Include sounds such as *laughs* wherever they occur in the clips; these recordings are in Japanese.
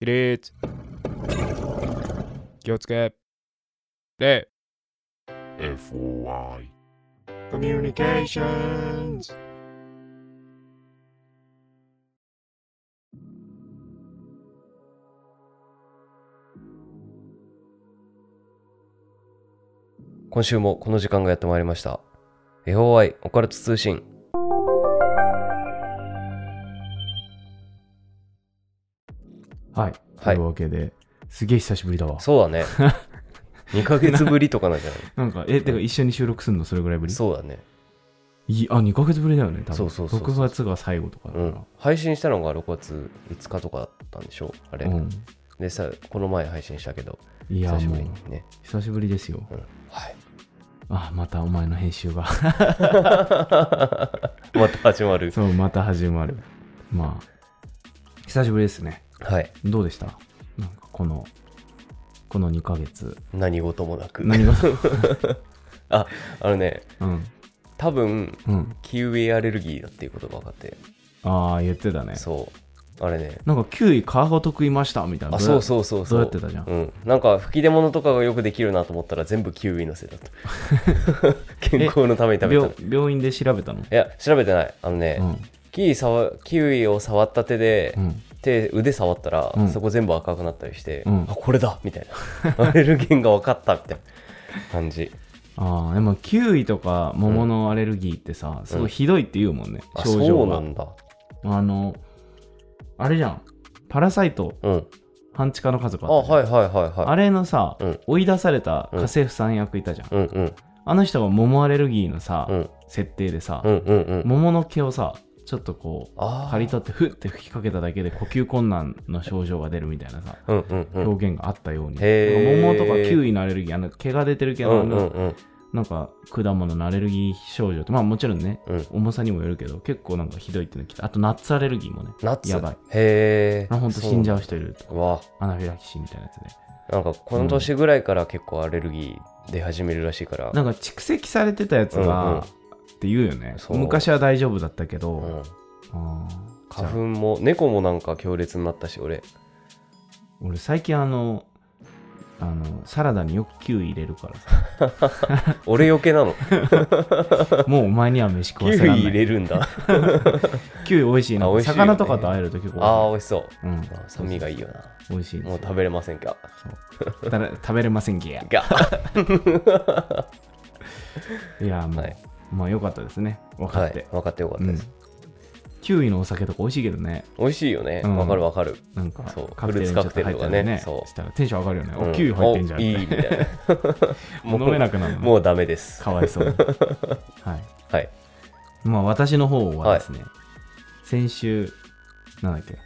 起立気をつけ。礼 FOI コミュニケーションズ。今週もこの時間がやってまいりました。FOI オカルト通信。はい。はいというわけで、すげえ久しぶりだわ。そうだね。*laughs* 2ヶ月ぶりとかなんじゃない？*laughs* なんか、え、てか一緒に収録するのそれぐらいぶり？そうだね。いあ、2ヶ月ぶりだよね、多分。そうそうそうそう6月が最後とかだからうん。。配信したのが6月5日とかだったんでしょ？あれ。うん。でさ、この前配信したけど、いや、久しぶもうりにね。久しぶりですよ。うん、はい。あ、またお前の編集が。*laughs* また始まる。そう、また始まる。まあ、久しぶりですね。はい。どうでした？なんかこの、この2ヶ月。何事もなく。何が *laughs* あ、あのね、うん。多分、うん。キウイアレルギーだっていうことが分かって。ああ、言ってたね。そう。あれね。なんかキウイ皮ごと食いましたみたいな。あ、そうう。そうそうそう。やってたじゃん？うん。なんか吹き出物とかがよくできるなと思ったら全部キウイのせいだった。*laughs* 健康のために食べたの。病病院で調べたの？いや、調べてない。あのね、うん。キウイ触キウイを触った手で、うん。手腕触ったら、うん。そこ全部赤くなったりして、うん。あこれだみたいな。*laughs* アレルゲンが分かったみたいな。感じ。ああ、でもキウイとか桃のアレルギーってさ、すごいひどいって言うもんね、あ症状が。そうなんだ。あの、あれじゃん。パラサイト、うん。半地下の家族ああったじゃん。はいはいはいはい。あれのさ、うん。追い出された家政婦さん役いたじゃん。うんうん。あの人が桃アレルギーのさ、うん。設定でさ、うんうんうん。桃の毛をさ、ちょっとこう、刈り取ってふって吹きかけただけで呼吸困難の症状が出るみたいなさ、うんうんうん。表現があったように、桃とかキウイのアレルギー、あの毛が出てる系の、うんうんうん。なんか果物のアレルギー症状って、まあもちろんね、うん。重さにもよるけど、結構なんかひどいっていうの来て、あとナッツアレルギーもね、ナッツ。やばい。へえあほんと死んじゃう人いるとか、アナフィラキシーみたいなやつで。なんかこの年ぐらいから結構アレルギー出始めるらしいから。なんか蓄積されてたやつが、うんうんって言うよね。昔は大丈夫だったけど、うん。花粉も猫もなんか強烈になったし俺。俺最近あの、あの、サラダによくキウイ入れるからさ、*laughs* 俺余計なの？*laughs* もうお前には飯食キウイわせない。入れるんだ。キウイ美味しいな。ね。魚とかと会えると結構ああ美味しそう。うん、あ酸味がいいよな。美味しいもう食べれませんか？食べれませんけや。が。いや、もう、はいまあよかったですね。分かって。はい。分かってよかったです、キウイのお酒とか美味しいけどね。美味しいよね。うん。わ、かるわかる。なんかそう。カクテルカクテルとかねね。そう。したらテンション上がるよね。うん。お、キウイ入ってんじゃん。おいいみたいな。*laughs* もう飲めなくなるの。もうダメです。かわいそうに。はい。はい。まあ私の方はですね、先週、なんだっけ、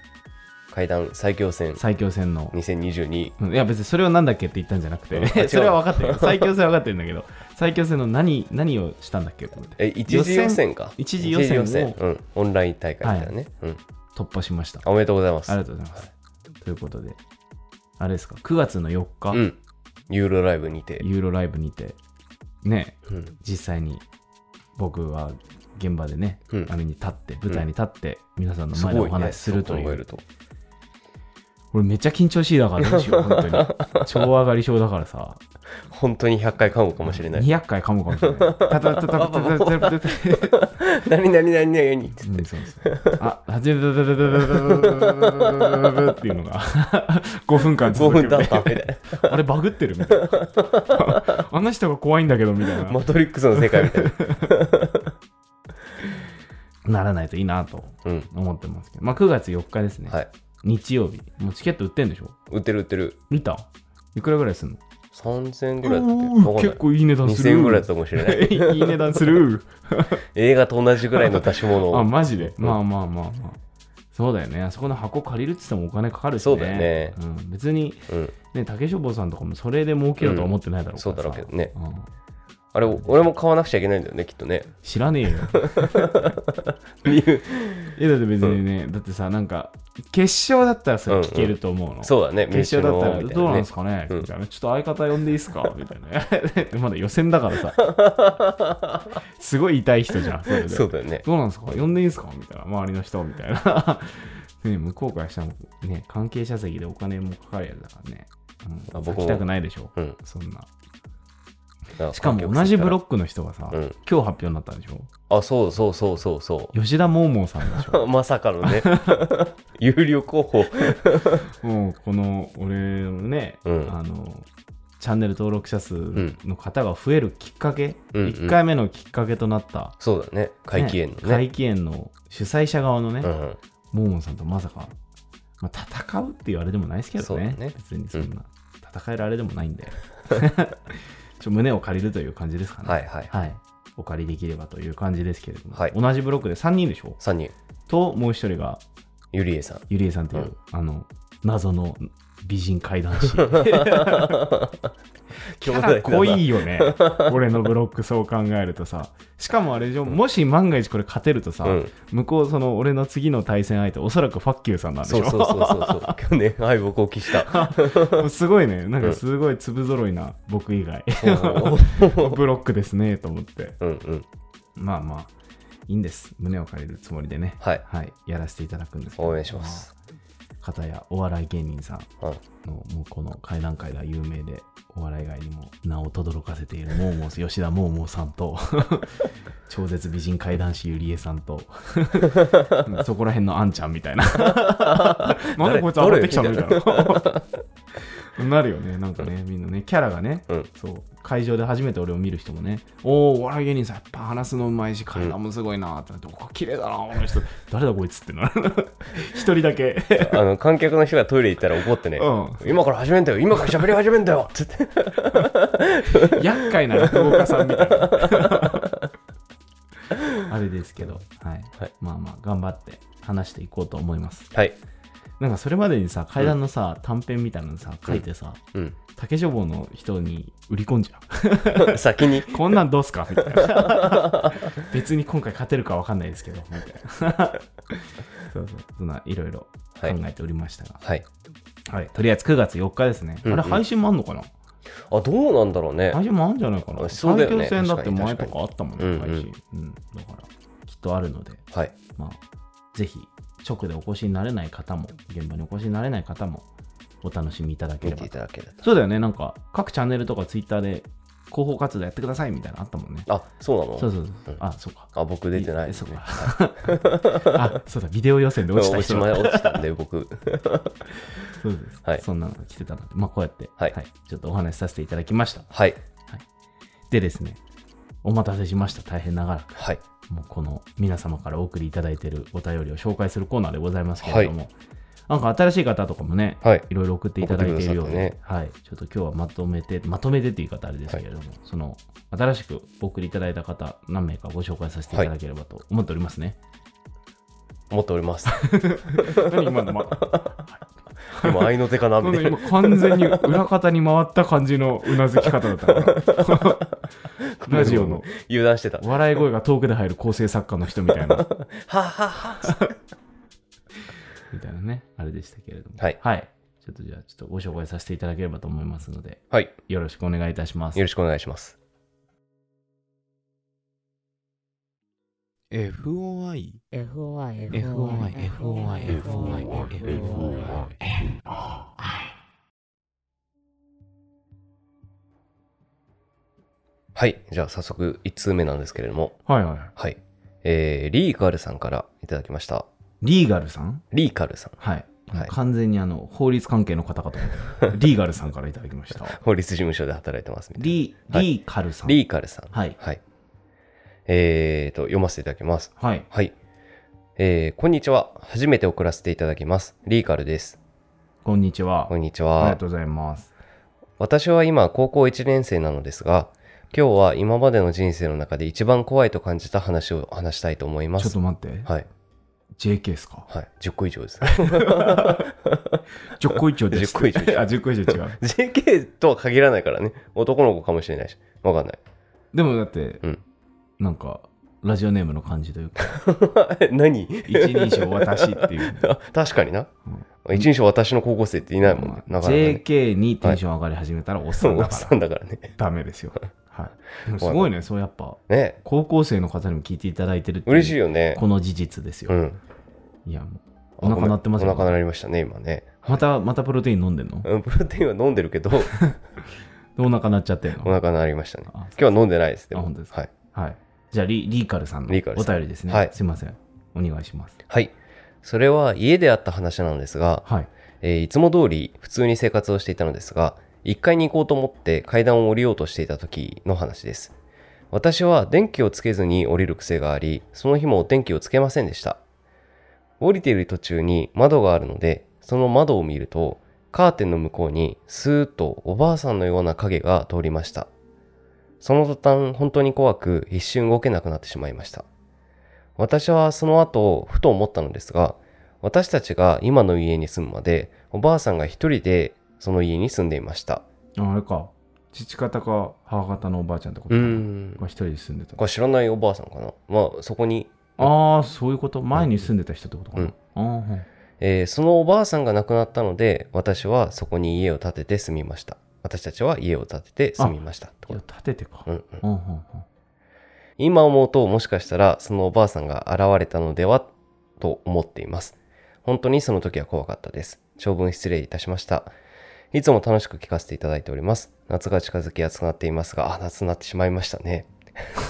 階段最強戦。最強戦の、2022うんいや別にそれをなんだっけって言ったんじゃなくて、*laughs* それは分かってる。最強戦は分かってるんだけど、最強戦の何、何をしたんだっけ？と思ってえ一次予選か。一次予選を一うん、オンライン大会みたいなね、うん、突破しました。おめでとうございます。ありがとうございます。ということで、あれですか、9月の4日、うん。ユーロライブにて、ユーロライブにて、ね、うん、実際に僕は現場でね、うん。に立って、舞台に立って、皆さんの前でお話しするという。そう考えると俺めっちゃ緊張しいだからどうしよう、*laughs* 本当に。超上がり症だからさ、本当に100回噛むかもしれない200回噛むかもしれない。タタタタタタタタタタ何何何何ってうんそうそうあ、始めたたたたたたたっていうのが5分間5続く分経ったみたいあれバグってるみたいな。あの人が怖いんだけどみたいなな。マトリックスの世界みたいなならないといいなとうん思ってますけど。まあ9月4日ですね。はい日曜日。もうチケット売ってんでしょ？売ってる売ってる。見た？いくらぐらいすんの？3000円ぐらいだったっけ？おーわかんない。結構いい値段す2000る。円ぐらいだったかもしれない。*laughs* いい値段する。映画と同じぐらいの出し物 *laughs* あ、をマジで？うん。まあまあまあまあ。そうだよね。あそこの箱借りるって言ってもお金かかるしね。そうだよね。うん、別に、うん。ね、竹書房さんとかもそれで儲けようとは思ってないだろうからさ、そうだろうけどね。うんあれ俺も買わなくちゃいけないんだよねきっとね知らねえよ。*laughs* え、だって別にね、だってさ、なんか、決勝だったらそれ聞けると思うの。そうだね決勝だったら、どうなんねですかね、うんみたいなちょっと相方呼んでいいですか？みたいな。*laughs* まだ予選だからさ。*laughs* すごい痛い人じゃん。それでそうだよねどうなんですか？呼んでいいですか？みたいな。周りの人みたいな。ね、向こうからしたらね、関係者席でお金もかかるやつだからね。うん、あ僕も行きたくないでしょ。うん。そんな。しかも同じブロク。ックの人がさ、うん今日発表になったんでしょ？あ、そうそうそうそうそ吉田桃々さんでしょ？う。*laughs* まさかのね。*laughs* 有料候補。*laughs* もうこの俺のね、うんあのチャンネル登録者数んの方が増えるきっかけ、うんうん1回目のきっかけとなった、そうだね。怪奇園のね。怪奇園の主催者側のね、うん。モーモンさんとまさか、まあ、戦うって言われでもないですけどねね別にそんな、戦えるあれでもないんでちょ胸を借りるという感じですかね。はいはい。はい。お借りできればという感じですけれども、はい。同じブロックで3人でしょ？3人。ともう一人がゆりえさん。ゆりえさんという、うん。あの謎の美人怪談師 *laughs* キャラ濃いよね。俺のブロックそう考えるとさ。しかもあれでしょ。もし万が一これ勝てるとさ、うん。向こうその俺の次の対戦相手おそらくファッキューさんなんでしょ。そうそうそうそうそう。去年、敗北を期した。*laughs* すごいね。なんかすごい粒揃いな僕以外。お *laughs* ブロックですねと思って。うんうん。まあまあいいんです。胸を借りるつもりでね。はい。はい。やらせていただくんですけど。応援します。片やお笑い芸人さんのもうこの会談会では有名でお笑い以外にも名を轟かせているモーモー吉田モーモーさんと *laughs* 超絶美人怪談師ゆりえさんと *laughs* そこら辺のあんちゃんみたいな。*laughs* なんでこいつ上がってきたのみたいななるよねなんかねみんなねキャラがね、うん。そう会場で初めて俺を見る人もね。おおお笑い芸人さんやっぱ話すのうまいし階段もすごいなってなって、お綺麗だなこの人。誰だこいつってなる。*laughs* 一人だけ。あの観客の人がトイレ行ったら怒ってね、う今から始めんだよ今から喋り始めんだよっつって。*laughs* 厄介な落語家さんみたいな。*laughs* あれですけど、はい。はい。まあまあ頑張って話していこうと思います。はいなんかそれまでにさ階段のさ、短編みたいなのさ書いてさ、うん。竹書房の人に売り込んじゃ *laughs* 先に。うこんなんどうすか？みたいな。*laughs* 別に今回勝てるか分かんないですけどみたいな。そうそう。そんないろいろ考えておりましたが、はい。はい。とりあえず9月4日ですね、うんうん。あれ配信もあんのかな？あどうなんだろうね。配信もあるんじゃないかな。そうだよね。最強戦だって前とかあったもんね、確かに。配信。うん。だから、きっとあるので、はい。まあ、ぜひ、直でお越しになれない方も、現場にお越しになれない方も、お楽しみいただければ見てい。ただけるとそうだよね、なんか、各チャンネルとかツイッターで、広報活動やってくださいみたいなのあったもんね。あそうなの？そうそうそう。うんあ、そうか。あ僕出てないですそうねか。*laughs* あ、そうだ、ビデオ予選で落ちた人落ちま落ちたんで僕 *laughs* *laughs* そうです。はいそんなのが来てたので、まあ、こうやって、はいちょっとお話しさせていただきました。はいでですね、お待たせしました。大変長らく。はいもうこの皆様からお送りいただいているお便りを紹介するコーナーでございますけれども、なんか新しい方とかもね、はい。いろいろ送っていただいているようで、送ってくだはい、ちょっと今日はまとめて、まとめてっていう言い方あれですけれども、その新しくお送りいただいた方、何名かご紹介させていただければと思っておりますね。思っております。*laughs* 何今の、ま、*laughs* 今合いの手かなみたいな。今完全に裏方に回った感じのうなずき方だったから、ラジオの油断してた。笑い声が遠くで入る構成作家の人みたいな。*laughs* はっはっは。*laughs* みたいなね、あれでしたけれども。はい。ちょっとじゃあ、ちょっとご紹介させていただければと思いますので、はい。よろしくお願いいたします。よ。ろしくお願いします。FOI FOI FOI、FOI、FOI、FOI。はい。じゃあ早速1通目なんですけれども。はいはい。はい。えー、リーガルさんからいただきました。リーガルさん？リーカルさん。はい。はい。完全にあの法律関係の方かと。思って、リーガルさんからいただきました。法律事務所で働いてますみたいな。リー、はい。リーカルさん。リーカルさん。はい。はい。えーと読ませていただきます。はい。はい。えー、こんにちは。初めて送らせていただきます。リーカルです。こんにちは。こんにちありはがとうございます。私は今高校1年生なのですが今日は今までの人生の中で一番怖いと感じた話を話したいと思います。ちょっと待って。はい、JK ですか？はい、10個以上です ?10 個以上です。10個以上あ、10個以上違う。JK とは限らないからね。男の子かもしれないし。わかんない。でもだって、うん。なんか、ラジオネームの感じというか、*laughs* 何？一人称私っていう。*laughs* あ確かにな、一人称私の高校生っていないもんね、なかなかね JK にテンション上がり始めたらおっさおんだっから。さんだからね。ダメですよ。はい。すごいね、そうやっぱ、ね高校生の方にも聞いていただいてるって嬉しいよねこの事実ですよ。うんいや、もお腹鳴ってますよお腹鳴りましたね、今ね。また、またプロテイン飲んでんの？うんプロテインは飲んでるけど、*laughs* お腹鳴っちゃってんの？お腹鳴りましたね。あ今日は飲んでないです。でもあ本当ですか？はい。はい。じゃあリ、リーカルさんのお便りですね。はいすいません。お願いします。はい。それは家であった話なんですが、はい。えーいつも通り普通に生活をしていたのですが、1階に行こうと思って階段を降りようとしていた時の話です。私は電気をつけずに降りる癖があり、その日も電気をつけませんでした。降りている途中に窓があるので、その窓を見ると、カーテンの向こうにスーッとおばあさんのような影が通りました。その途端、本当に怖く一瞬動けなくなってしまいました。私はその後、ふと思ったのですが、私たちが今の家に住むまで、おばあさんが一人でその家に住んでいました。ああれか。父方か母方のおばあちゃんってことうか一人で住んでたこ。れ知らないおばあさんかな。まあ、そこに、ああ、そういうこと？前に住んでた人ってことかな。うんはいえーそのおばあさんが亡くなったので、私はそこに家を建てて住みました。私たちは家を建てて住みました。いや、立ててか。うんうん今思うともしかしたらそのおばあさんが現れたのではと思っています。本当にその時は怖かったです。長文失礼いたしました。いつも楽しく聞かせていただいております。夏が近づき暑くなっていますが、あ、夏になってしまいましたね。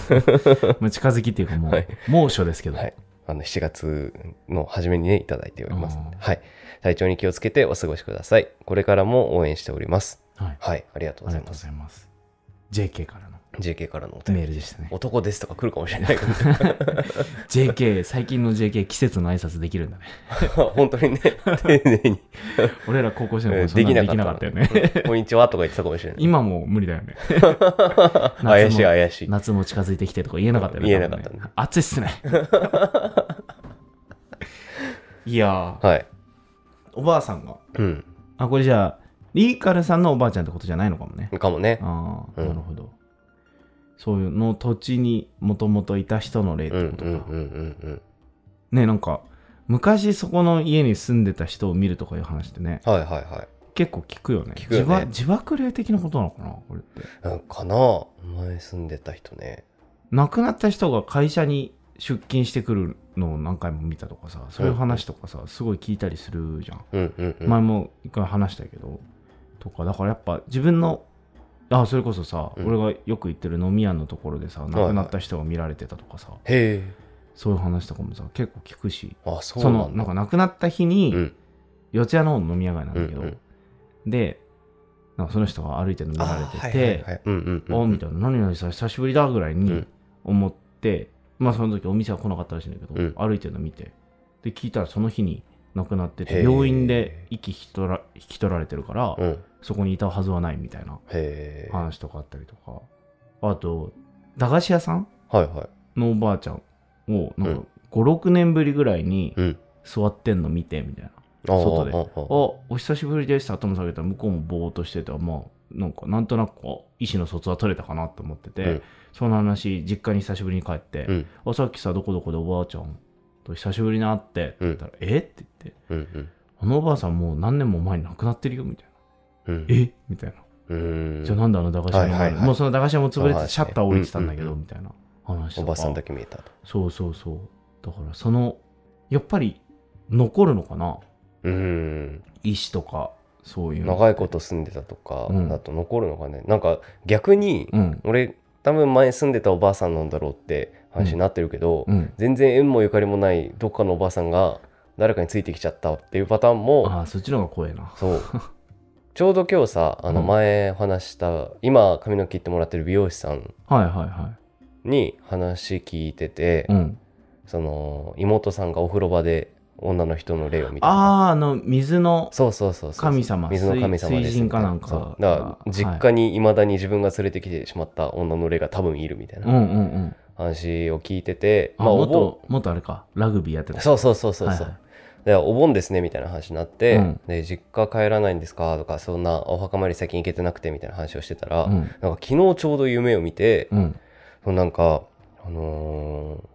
*laughs* まあ近づきっていうかもう、はい猛暑ですけど。はい。あの、7月の初めにね、いただいておりますはい。体調に気をつけてお過ごしください。これからも応援しております。はい。はい。ありがとうございますありがとうござ。います。JK からの JK からのメールでしたね。男ですとか来るかもしれない JK、*laughs* 最近の JK、季節の挨拶できるんだね。*laughs* 本当にね、丁寧に。俺ら高校生のえー頃できなかったよね。うんこんにちはとか言ってたかもしれない。今もう無理だよね。*laughs* 怪しい怪しい。夏も近づいてきてとか言えなかったよね。言えなかったね暑いっすね。いやー、はい。おばあさんが。うん。あ、これじゃあ、リーカルさんのおばあちゃんってことじゃないのかもね。かもね。ああ、うんなるほど。そういうの土地にもともといた人の例っうんてことか。うんうんうんね、なんか、昔そこの家に住んでた人を見るとかいう話ってね、うん。はいはいはい。結構聞くよね。聞くよね自爆霊的なことなのかなこれって。なんかな前住んでた人ね。亡くなった人が会社に出勤してくるのを何回も見たとかさ、そういう話とかさ、すごい聞いたりするじゃん。うんうんうん。前も一回話したけど、とか、だからやっぱ自分の、あ、それこそさ、うん俺がよく行ってる飲み屋のところでさ、亡くなった人が見られてたとかさ、へそういう話とかもさ、結構聞くし、え。あ、そうその、なんだ。なんか亡くなった日に、うん。四谷の飲み屋街なんだけど、うんうんで、なんかその人が歩いてるの見られてて、あはいはいはいうんうんうん。あみたいな、何々さ、久しぶりだぐらいうにん思って、まあその時お店は来なかったらしいんだけど、うん歩いてるの見て、で、聞いたらその日に亡くなってて、病院で息引き取ら引き取られてるから、うん。そこにいたはずはないみたいな話とかあったりとか、あと、駄菓子屋さんはい。のおばあちゃんを、なんうか5、6年ぶりぐらいにうん。座ってんの見て、みたいな。あー外であお久しぶりですって頭下げたら向こうもぼーっとしてて、まあ、なんかなんとなく意思の疎通は取れたかなと思ってて、うんその話、実家に久しぶりに帰って、うんあさっきさ、どこどこでおばあちゃんと久しぶりに会ってって言ったら、え？って言って、うんうん。あのおばあさんもう何年も前に亡くなってるよみたいな。うん。え？みたいな。うん。じゃあなんであの駄菓子屋の？はいはいはいもうその駄菓子屋も潰れてシャッター降りてたんだけど、うんうんみたいな話とか。おばさんだけ見えたと。そうそうそう。だからその、やっぱり残るのかな？うん。意思とか、そういうの。長いこと住んでたとかうんだと残るのかね。なんか逆に、うん。俺多分前住んでたおばあさんなんだろうって話になってるけど、うん。全然縁もゆかりもないどっかのおばあさんが誰かについてきちゃったっていうパターンもああ、そっちの方が怖いな。そう *laughs* ちょうど今日さあのうん前お話した、今髪の毛切ってもらってる美容師さんに話聞いてて、い。うん。その妹さんがお風呂場で女の人の霊を見たとかああ、あの、水の、そうそうそうそう神様水の神様です水神かなんかだから実家にいまだに自分が連れてきてしまった女の霊が多分いるみたいうんうなんうん。話を聞いてて、あ、まあお盆元、元あれか、ラグビーやってた。そうそうそうそうそう、はいはいでお盆ですねみたいな話になって、うんで実家帰らないんですかとかそんなお墓参り先に行けてなくてみたいな話をしてたら、うん。なんか昨日ちょうど夢を見て、うん。そのなんかあのー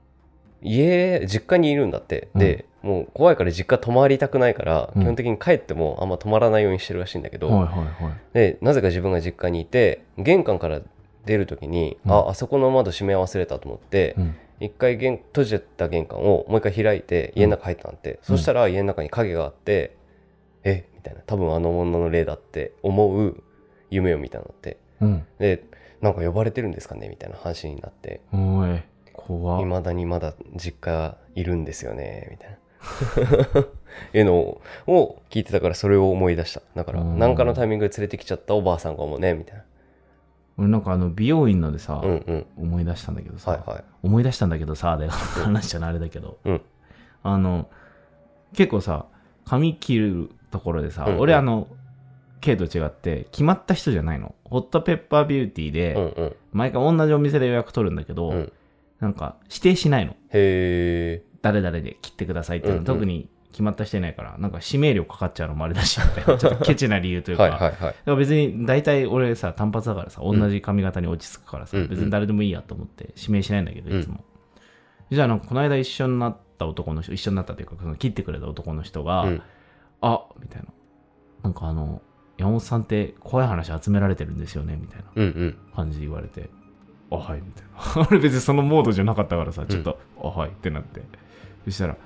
家実家にいるんだって、でもう怖いから実家泊まりたくないから、うん基本的に帰ってもあんま泊まらないようにしてるらしいんだけど、はいはいはい。でなぜか自分が実家にいて玄関から出る時に、うん。ああそこの窓閉め忘れたと思って、うん。一回玄閉じた玄関をもう一回開いて家の中入ったんって、そしたら家の中に影があって、え？みたいな。多分あの女の霊だって思う夢を見たのって。うん。でなんか呼ばれてるんですかね？みたいな話になって。おい、怖いまだにまだ実家いるんですよね？みたいな。*laughs* いうのを聞いてたからそれを思い出した。だからうん。何かのタイミングで連れてきちゃったおばあさんかもね？みたい俺なんかあの美容院のでさ、なうんうん。思い出したんだけどさ、はいはい。思い出したんだけどさ、で話しちゃうのあれだけど、うん。あの、結構さ、髪切るところでさ、うんうん。俺あの、K と違って、決まった人じゃないの。ホットペッパービューティーで、うんうん。毎回同じお店で予約取るんだけど、うん。なんか指定しないの。へえ誰々で切ってくださいっていうの、うんうん。特に決まった人いないから、なんか指名料かかっちゃうのもあれだし、みたいな。*laughs* ちょっとケチな理由というか、はいはいはい。だから別に大体俺さ単発だからさ同じ髪型に落ち着くからさ、うんうん。別に誰でもいいやと思って指名しないんだけどいつも、じゃあなんかこの間一緒になった男の人一緒になったというかその切ってくれた男の人が、うん。あみたいな。なんかあの山本さんって怖い話集められてるんですよねみたいなうんうん。感じで言われてあはいみたいな。*laughs* 俺別にそのモードじゃなかったからさちょっと、あはいってなって。そしたら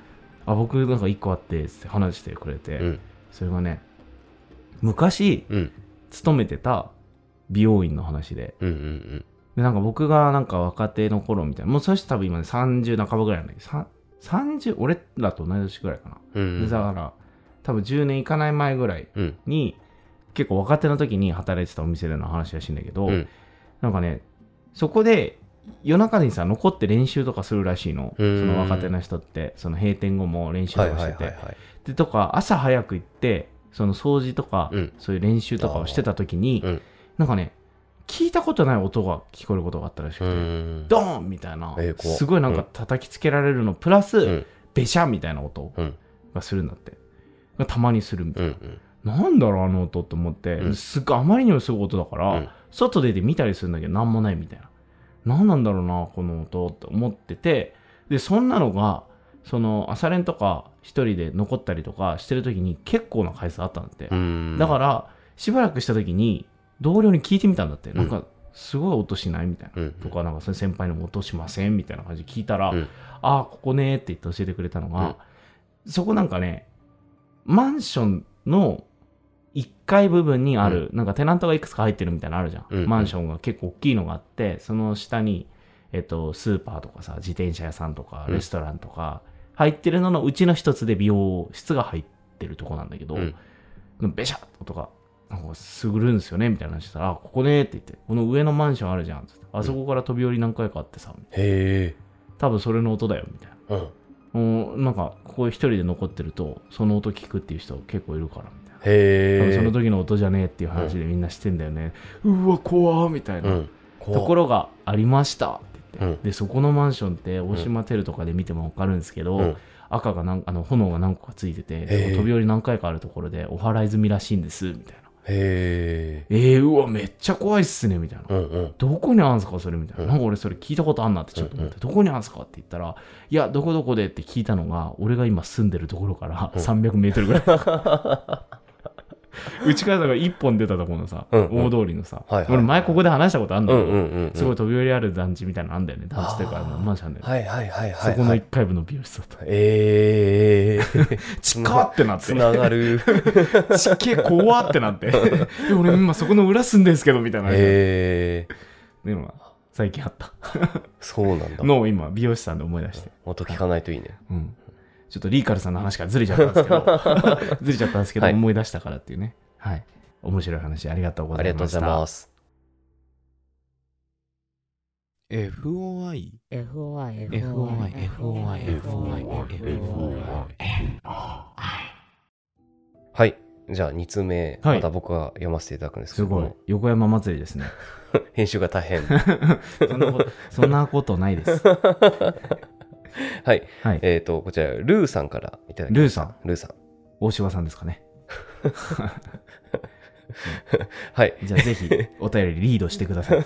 あ僕なんか一個あってつって話してくれて、うん。それがね昔うん。勤めてた美容院の話で。うんうんでなんか僕がなんか若手の頃みたいな。もうそして多分今ね30半ばぐらいなんだけど。さ30俺らと同い年ぐらいかな、うんうんでだから多分10年いかない前ぐらいうん。に結構若手の時に働いてたお店での話らしいんだけど、うん。なんかねそこで夜中にさ残って練習とかするらしいの。そうん。の若手の人って。その閉店後も練習とはいかしてて、でとか朝早く行ってその掃除とか、うん。そういう練習とかをしてた時に、うん。なんかね聞いたことない音が聞こえることがあったらしくうて、ん。ドーンみたいな、えーすごいなんか叩きつけられるのプラス、うん。ベシャみたいな音うん。がするんだって。がたまにするみたいうんな、なんだろうあの音って思って、うん。すっごいあまりにもすごい音だから、うん。外出て見たりするんだけど何もないみたいな何なんだろうなこの音って思っててでそんなのがその朝練とか一人で残ったりとかしてる時に結構な回数あったんだって、うん。だからしばらくした時に同僚に聞いてみたんだって、ん。なんかすごい音しない？みたいな、うん。とかなんか先輩にも音しません？みたいな感じで聞いたら、うん。ああここねって言って教えてくれたのが、そこなんかねマンションの1階部分にある、なんかテナントがいくつか入ってるみたいなのあるじゃん、うん。うんマンションが結構大きいのがあってその下に、えっと、スーパーとかさ自転車屋さんとかうん。レストランとか入ってるののうちの一つで美容室が入ってるとこなんだけど、うん。ベシャッと音がなんかすぐるんですよねみたいな話したら、あここねって言って、この上のマンションあるじゃんっつって、あそこから飛び降り何回かあってさ、へえ多分それの音だよみたいな。うん。もうなんか、ここ一人で残ってると、その音聞くっていう人結構いるから。みたいな。多へその時の音じゃねえっていう話でみんなしてんだよね。うわ、怖ーみたいな、うん。ところがありました。って言って、うん。で、そこのマンションって大島テルとかで見てもわかるんですけど、うん。赤がなんあの炎が何個かついてて、飛び降り何回かあるところでお払い済みらしいんですみたいな。へええー、うわ、めっちゃ怖いっすねみたいな。うんうん。どこにあんすかそれみたいな。うん。なんか俺それ聞いたことあんなってちょっと思って、どこにあんすかって言ったら、いや、どこどこでって聞いたのが、俺が今住んでるところからうん。300メートルぐらい。*laughs* うちからだから1本出たところのさ、うんうん。大通りのさ、はいはい俺前ここで話したことあるんだけど、うんうんうんうん。すごい飛び降りある団地みたいなのあんだよね。団地というか、マンションで、はいはいはいはいそこのはい1階部の美容室だった。ええちっかってなって。つながる。ちっけえ怖ってなって。え俺今そこの裏住んでんすけどみたいな。へえっていうのが最近あった。そうなんだ。*laughs* のを今美容師さんで思い出して、音聞かないといいね。うん、ちょっとリーカルさんの話からずれちゃったんですけど *laughs* ずれちゃったんですけど、はい。思い出したからっていうね。はい。面白い話ありがとうごあざいました。りがとうございます。FOI FOI FOI FOI FOI はい。じゃあ2通目、はい。また僕が読ませていただくんですけすごい。横山祭りですね。*laughs* 編集が大変。*laughs* そんなことそんなことないです *laughs* はい。はいえっ、と、こちら、ルーさんからいただきました。ルーさん？ルーさん。大柴さんですかね *laughs* はい。じゃあぜひお便りリードしてください *laughs*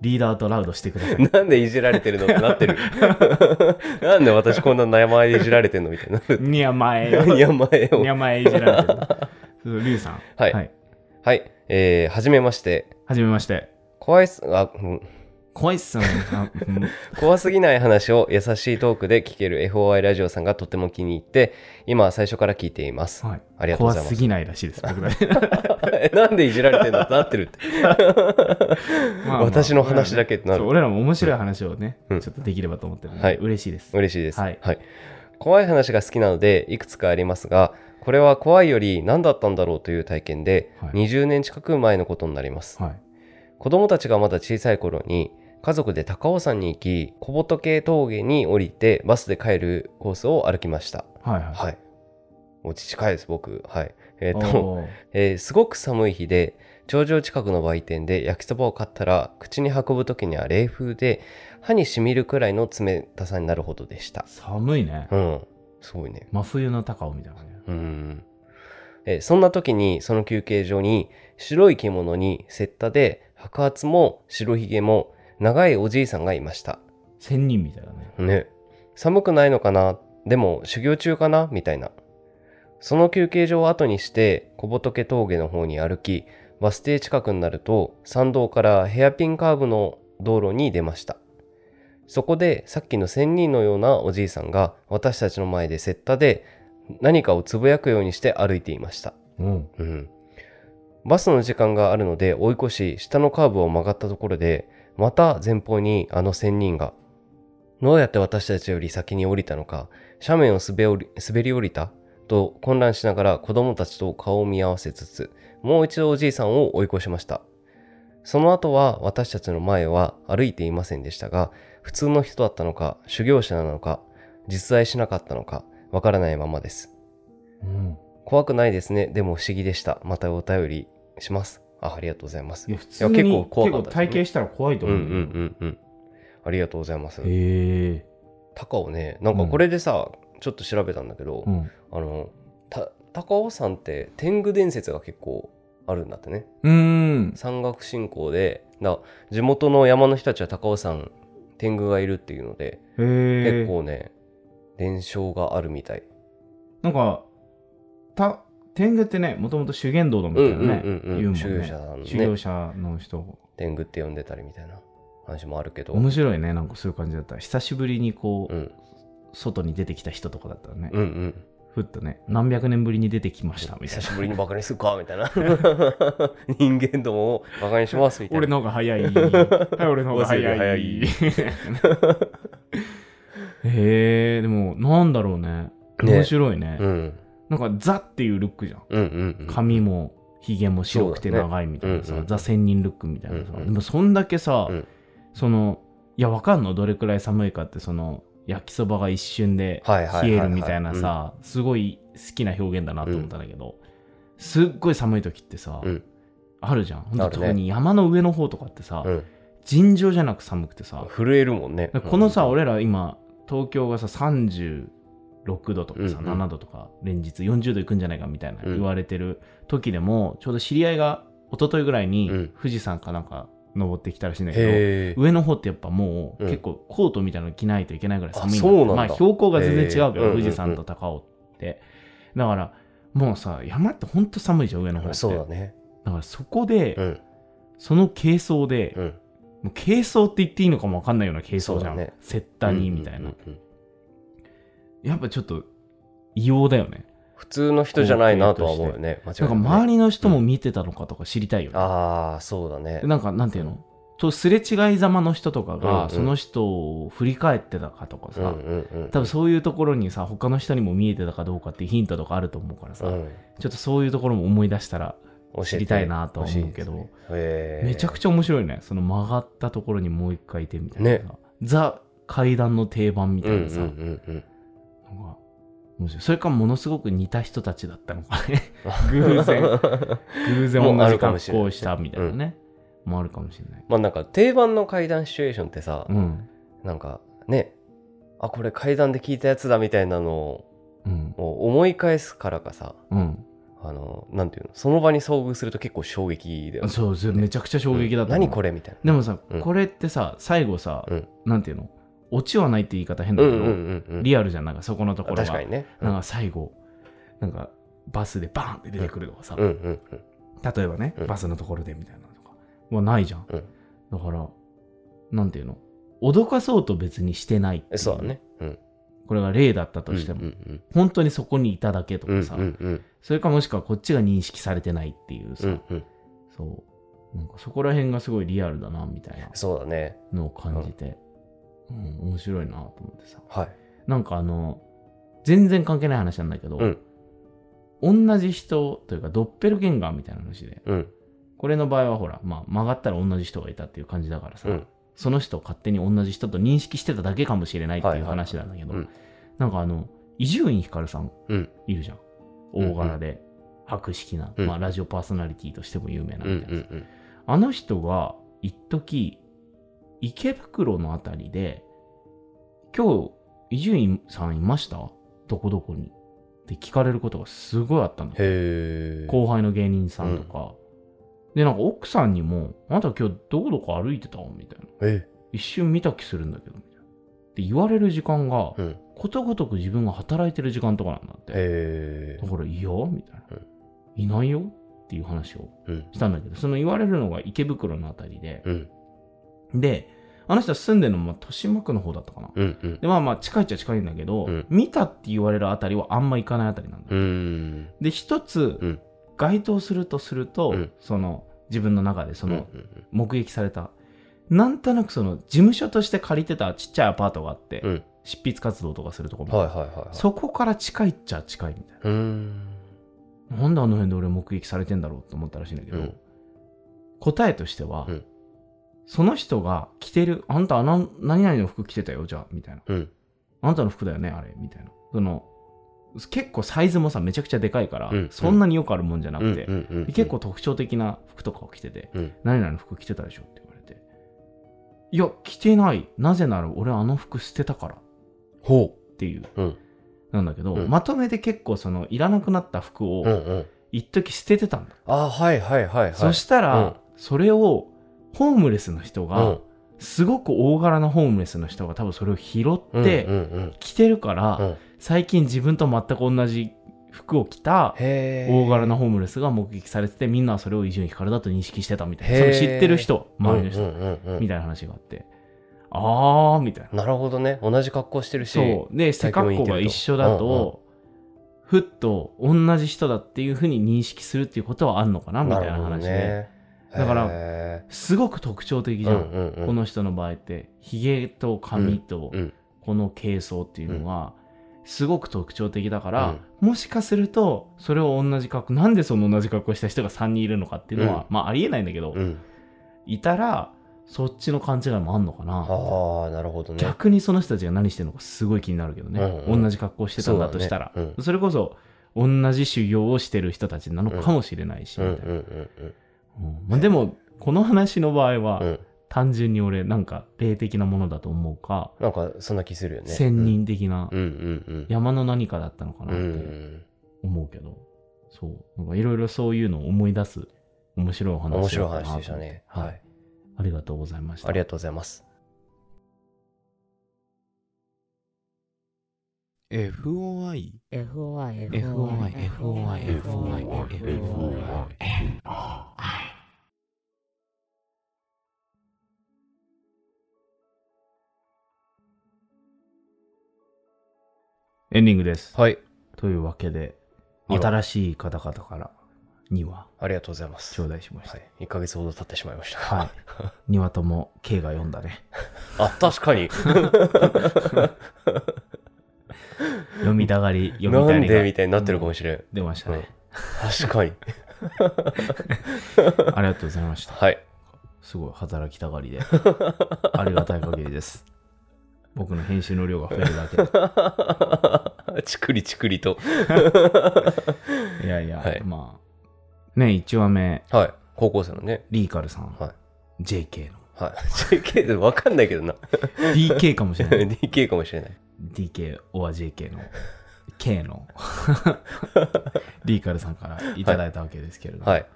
リーダーとラウドしてくださいなんでいじられてるのってなってる。なんで私こんな名前いじられてんのみたいになる。にゃまえよいや、前をに。ゃまえいじられてるそうリュウさんはいはい、はい。えー、はじめまして。はじめまして怖いっす、あ、うん。怖いっすよね。怖すぎない話を優しいトークで聞ける FOI ラジオさんがとても気に入って、今最初から聞いています。はい、ありがとうございます。怖すぎないらしいです、僕ら。え *laughs* なんでいじられてんだってなってるって。*laughs* まあまあ私の話だけってなる。俺らも面白い話をね、うん。ちょっとできればと思ってるんで、はい。嬉しいです。嬉しいです、はい。怖い話が好きなのでいくつかありますがこれは怖いより何だったんだろうという体験で、はい。20年近く前のことになります。はい。子供たちがまだ小さい頃に家族で高尾山に行き小仏峠に降りてバスで帰るコースを歩きました。はいはい。はい。お家近いです僕。はい。えっ、と、*laughs* えーすごく寒い日で頂上近くの売店で焼きそばを買ったら口に運ぶ時には冷風で歯にしみるくらいの冷たさになるほどでした。寒いね。うん。すごいね。真冬の高尾みたいなね。うん。えーそんな時にその休憩所に白い着物にセッタで白髪も白ひげも長いおじいさんがいました。仙人みたいだね。ね。寒くないのかな？でも修行中かな？みたいな。その休憩所を後にして小仏峠の方に歩きバス停近くになると山道からヘアピンカーブの道路に出ました。そこでさっきの仙人のようなおじいさんが私たちの前でセッタで何かをつぶやくようにして歩いていました。うん。うん。バスの時間があるので追い越し下のカーブを曲がったところでまた前方にあの仙人がどうやって私たちより先に降りたのか斜面を滑り滑り降りたと混乱しながら子供たちと顔を見合わせつつもう一度おじいさんを追い越しましたその後は私たちの前は歩いていませんでしたが普通の人だったのか修行者なのか実在しなかったのかわからないままですうん。怖くないですね。でも不思議でした。またお便りします。あありがとうございます。いや、普通に結構怖かったね体験したら怖いと思う。うんうんうんうん。ありがとうございます。へえ。高尾ね、なんかこれでさ、ちょっと調べたんだけど、うん。あの、た高尾山って天狗伝説が結構あるんだってね。うーん。山岳信仰で、だ地元の山の人たちは高尾山天狗がいるっていうので。結構ね、伝承があるみたい。なんか、た、天狗ってね、もともと修験道のみたいなね、うんうんうんうん言うもんね。修行者の人。天狗って呼んでたりみたいな話もあるけど。面白いね、なんかそういう感じだった。久しぶりにこう、うん外に出てきた人とかだったらね、うんうん。ふっとね、何百年ぶりに出てきましたみたいな。久しぶりにバカにするかみたいな人間どもをバカにしますみたいな俺の方が早い。はい、俺の方が早い。*laughs* 早い *laughs* へえ、でも、なんだろうね。ね面白いね。うんなんか、ザっていうルックじゃん。うんうんうん。髪も、ひげも白くて長いみたいなさ、うんうんザ仙人ルックみたいな。さ。うんうん。でも、そんだけさ、うん。その、いや、わかんの？どれくらい寒いかって、その、焼きそばが一瞬で冷えるみたいなさ、すごい好きな表現だなと思ったんだけど、すっごい寒い時ってさ、うん。あるじゃん。ほんとあるね。特に山の上の方とかってさ、うん。尋常じゃなく寒くてさ、震えるもんね。このさ、うん。俺ら今、東京がさ、36度とかさ、うんうん。7度とか、連日40度いくんじゃないかみたいなうん。言われてる時でも、ちょうど知り合いが一昨日ぐらいにうん。富士山かなんか登ってきたらしいんだけど、上の方ってやっぱもううん。結構コートみたいなの着ないといけないぐらい寒いんだうなんだ。まあ標高が全然違うけど、富士山と高尾って。だから、もうさ、山ってほんと寒いじゃん、上の方って。そうだね。だからそこで、うん。その軽装で、うん。もう軽装って言っていいのかもわかんないような軽装じゃん。ね。セッにみたいな。うんうんうんやっぱちょっと異様だよね。普通の人じゃないなとは思うよね。間違いなんか周りの人も見てたのかとか知りたいよね。ああそうだね。なんかなんていうの？とすれ違いざまの人とかうんうん。がその人を振り返ってたかとかさ、うんうんうん。多分そういうところにさ他の人にも見えてたかどうかってヒントとかあると思うからさ、うん。ちょっとそういうところも思い出したら知りたいなとは思うけどねめちゃくちゃ面白いね。その曲がったところにもう一回いてみたいな。さ、ね。ザ階段の定番みたいなさ、うんうんうんうんなんか面白い。それかものすごく似た人たちだったのかね。*laughs* 偶然。偶然同じ格好をしたみたいなね。もあるかもしれない。まあなんか定番の階段シチュエーションってさ、うん。なんかねあこれ階段で聞いたやつだみたいなのをうん。思い返すからかさうん。あのなんていうのその場に遭遇すると結構衝撃だよね。そうめちゃくちゃ衝撃だった、うん。何これみたいな。でもさ、うん。これってさ最後さ、うん。なんていうの？オチはないって言い方変だけど、うんうんうんうん。リアルじゃん。なんかそこのところが。確かにね。うん。なんか最後なんかバスでバーンって出てくるとかさ、うんうんうん。例えばね、うん。バスのところでみたいなのとかはないじゃん、うん。だからなんていうの？脅かそうと別にしてないいう。そうだね。うん。これが例だったとしても、うんうん本当にそこにいただけとうん。かさ、うんうん。それかもしくはこっちが認識されてないっていうさ、うんうん。そう。なんかそこら辺がすごいリアルだなみたいなそうだね。のを感じて、うん面白いなと思ってさはい。なんかあの全然関係ない話なんだけど、うん同じ人というかドッペルゲンガーみたいな話でうん。これの場合はほら、まあ、曲がったら同じ人がいたっていう感じだからさ、うん。その人を勝手に同じ人と認識してただけかもしれないってはいいうはい話なんだけど、うんなんかあの伊集院光さんうん。いるじゃん大柄で博識な、うんまあ、ラジオパーソナリティとしても有名なうんうみたいな、んあの人が一時池袋のあたりで今日伊集院さんいました？どこどこに？って聞かれることがすごいあったのへえ。後輩の芸人さんとか、でなんか奥さんにも「あなた今日どこどこ歩いてた?」みたいな。え一瞬見た気するんだけどみたいな。って言われる時間が、うん。ことごとく自分が働いてる時間とかなんだって。だ。から「いや」みたいな、うんいないよ」っていう話をうん。したんだけどその言われるのが池袋のあたりで、うん。であの人は住んでるのも豊島区の方だったかな、うんうん。でまあまあ近いっちゃ近いんだけど、うん見たって言われるあたりはあんま行かないあたりなんだ、うーん。で一つ、うん該当するとすると、うんその自分の中でその、うんうん目撃されたなんとなくその事務所として借りてたちっちゃいアパートがあって、うん。執筆活動とかするとこうん。も、はいはいはいはい。そこから近いっちゃ近いみたい。ななんであの辺で俺目撃されてんだろうと思ったらしいんだけど、うん答えとしては、うんその人が着てるあんたあの何々の服着てたよじゃあみたいなうん。あなたの服だよねあれみたいなその結構サイズもさめちゃくちゃでかいから、うんそんなによくあるもんじゃなくて、うんうんうんで結構特徴的な服とかを着てて、うん何々の服着てたでしょって言われていや着てないなぜなら俺あの服捨てたからっほていうう。うん。なんだけど、うんまとめて結構そのいらなくなった服うんをうん。一時捨ててたんだ、あ、はいはいはいはい。そしたら、うんそれをホームレスの人が、うん、すごく大柄なホームレスの人が多分それを拾って、うんうんうん着てるから、うん。最近自分と全く同じ服を着た大柄なホームレスが目撃されててみんなはそれを伊集院光だと認識してたみたいな。それ知ってる人周りの人、うんうんうんうん。みたいな話があって。あーみたいな。なるほどね。同じ格好してるし。そう。で背格好が一緒だと、ふっと同じ人だっていうふうに認識するっていうことはあんのかなみたいな話で、ね。だからへすごく特徴的ーじゃん、うんうんうん。この人の場合ってひげと髪とうんこの軽装っていうのはすごく特徴的だから、もしかするとそれを同じ格好なんでその同じ格好した人が3人いるのかっていうのは、うん。まあありえないんだけど、うん。いたらそっちの勘違いもあんのかな。ああ、なるほどね。逆にその人たちが何してるのかすごい気になるけどね、うんうん。同じ格好してたんだとしたら。そね。それこそ同じ修行をしてる人たちなのかもしれないし、うんうん。みたいなうん。うんまあ、でもこの話の場合は、うん。うん。単純に俺なんか霊的なものだと思うか、なんかそんな気するよね。仙人的な。山の何かだったのかなうってん。思うけど、そう。なんかいろいろそういうのを思い出す面白いお話だ面白い話でしたね。はい、はい。ありがとうございました。ありがとうございます。FOI FOI FOI FOI FOI FOI エンディングです、はい。というわけで新しい方々から2話ありがとうございます。頂戴しました、はい。1ヶ月ほど経ってしまいました。はい。*laughs* 2話とも K が読んだねあ、確かに。読みたがり読みなんたりがでみたいになってるかもしれん。出ましたね、確かに。*laughs* ありがとうございましたはい。すごい働きたがりでありがたい限りです僕の編集の量が増えるだけちくりちくりと。いやいや、はいまあね1話目はい。高校生のね。リーカルさん、はい JK のはい。JK で分かんないけどな。DK かもしれない DK かもしれない。*laughs* DK オア JK の K の *laughs* リーカルさんからいただいたわけですけれども、はい。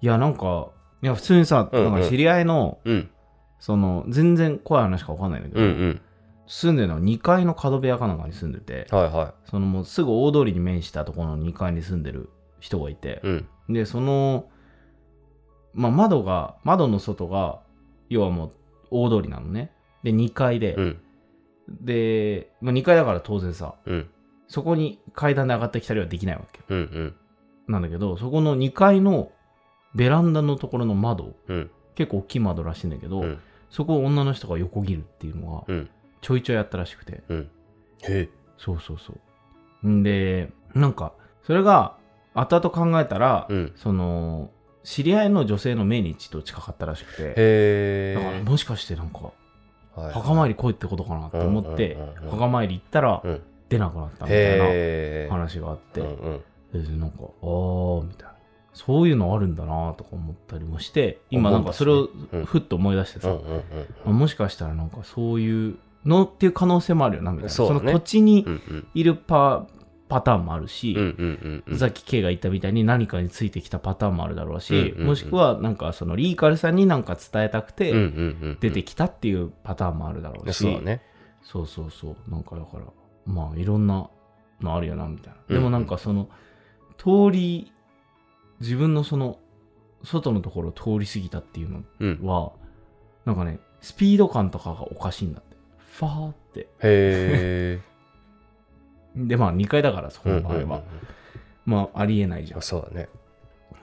いやなんかいや普通にさ、うんうんなんか知り合いのうん。その全然怖い話か分かんないんだけど、うんうん。住んでるのは2階の角部屋かなんかに住んでて、はいはそのもうすぐ大通りに面したところの2階に住んでる人がいてい。、うん。でその、まあ、窓が窓の外が要はもう大通りなのねで2階で、うん。で、まあ、2階だから当然さうん。そこに階段で上がってきたりはできないわけうん。うん。なんだけどそこの2階のベランダのところの窓うん。結構大きい窓らしいんだけど、うん。そこを女の人が横切るっていうのがうん。ちょいちょいやったらしくて、うん。へそうそうそう。んで、なんか、それが、後々考えたら、うん。その、知り合いの女性の命日と近かったらしくて、へだからもしかしてなんか、はい墓参り来いってことかなって思ってうんうん墓参り行ったらうん。出なくなったみたいへな話があって、うんうん。でなんか、あー、みたいな。そういうのあるんだなとか思ったりもして、今なんかそれをうん。ふっと思い出してさ、もしかしたらなんかそういうのっていう可能性もあるよなみたいな。そね。の土地にいるパパターンもあるし、うんうんうんうん。さっき K が言ったみたいに何かについてきたパターンもあるだろうし、もしくはなんかそのリーカルさんになんか伝えたくて。出てきたっていうパターンもあるだろうし、そう。そうそうそう。なんかだからまあいろんなのあるよなみたいな、うん。でもなんかその通り自分のその外のところを通り過ぎたっていうのうん。はなんかねスピード感とかがおかしいんだってファーってへ *laughs* でまあ2階だからそこえ。の場合は、まあありえないじゃんそうだね。